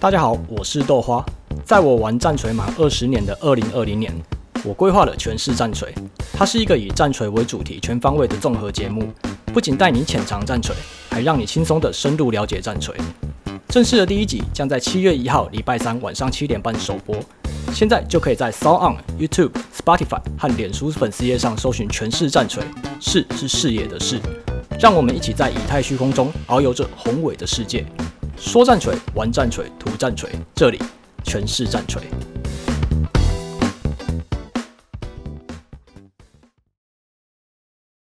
大家好，我是豆花。在我玩战锤满二十年的二零二零年，我规划了权式战锤。它是一个以战锤为主题、全方位的综合节目，不仅带你浅尝战锤，还让你轻松的深入了解战锤。正式的第一集将在七月一号礼拜三晚上七点半首播。现在就可以在 SoundOn、YouTube、Spotify 和脸书粉丝页上搜寻“权式战锤”，视是视野的视。让我们一起在以太虚空中遨游着宏伟的世界。说战锤，玩战锤，图战锤，这里全是战锤。